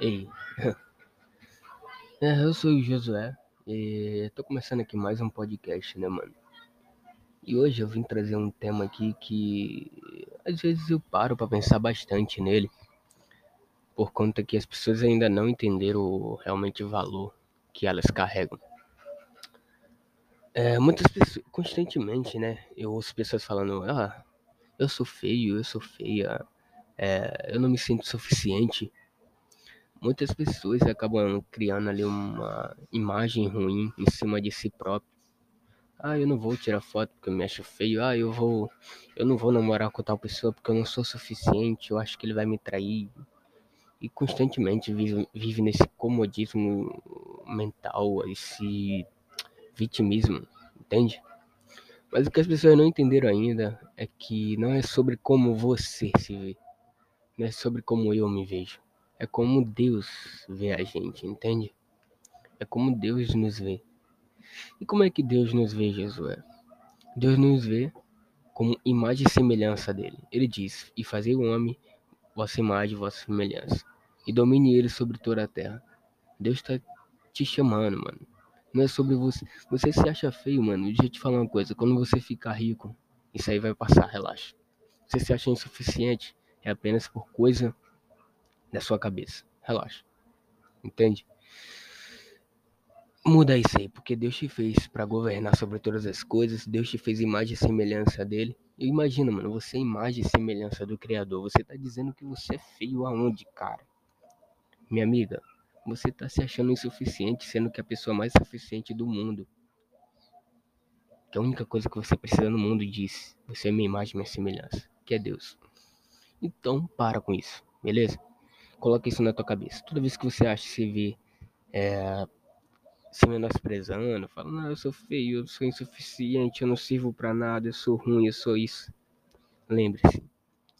Ei, é, eu sou o Josué e tô começando aqui mais um podcast, né, mano? E hoje eu vim trazer um tema aqui que às vezes eu paro para pensar bastante nele, por conta que as pessoas ainda não entenderam realmente o valor que elas carregam. É, muitas pessoas, constantemente, né, eu ouço pessoas falando, ah, eu sou feio, eu sou feia, é, eu não me sinto suficiente muitas pessoas acabam criando ali uma imagem ruim em cima de si próprio. Ah, eu não vou tirar foto porque eu me acho feio. Ah, eu vou, eu não vou namorar com tal pessoa porque eu não sou suficiente. Eu acho que ele vai me trair. E constantemente vive, vive nesse comodismo mental, esse vitimismo, entende? Mas o que as pessoas não entenderam ainda é que não é sobre como você se vê, não é sobre como eu me vejo. É como Deus vê a gente, entende? É como Deus nos vê. E como é que Deus nos vê, Josué? Deus nos vê como imagem e semelhança dele. Ele diz: E fazer o homem vossa imagem vossa semelhança, e domine ele sobre toda a terra. Deus está te chamando, mano. Não é sobre você. Você se acha feio, mano. Deixa eu te falar uma coisa. Quando você ficar rico, isso aí vai passar, relaxa. Você se acha insuficiente, é apenas por coisa da sua cabeça. Relaxa. Entende? Muda isso aí, porque Deus te fez para governar sobre todas as coisas. Deus te fez imagem e semelhança dele. E imagina, mano, você é imagem e semelhança do Criador. Você tá dizendo que você é feio aonde, cara? Minha amiga, você tá se achando insuficiente, sendo que a pessoa mais suficiente do mundo. Que a única coisa que você precisa no mundo diz: você é minha imagem minha semelhança, que é Deus. Então, para com isso, beleza? Coloca isso na tua cabeça. Toda vez que você acha que se vê é, se menosprezando, falando, não, eu sou feio, eu sou insuficiente, eu não sirvo para nada, eu sou ruim, eu sou isso. Lembre-se,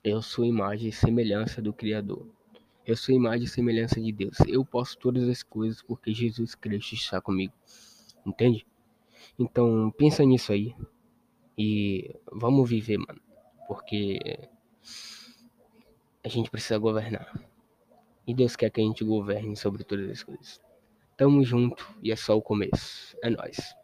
eu sou imagem e semelhança do Criador. Eu sou imagem e semelhança de Deus. Eu posso todas as coisas porque Jesus Cristo está comigo. Entende? Então, pensa nisso aí. E vamos viver, mano. Porque a gente precisa governar. E Deus quer que a gente governe sobre todas as coisas. Tamo junto e é só o começo. É nóis.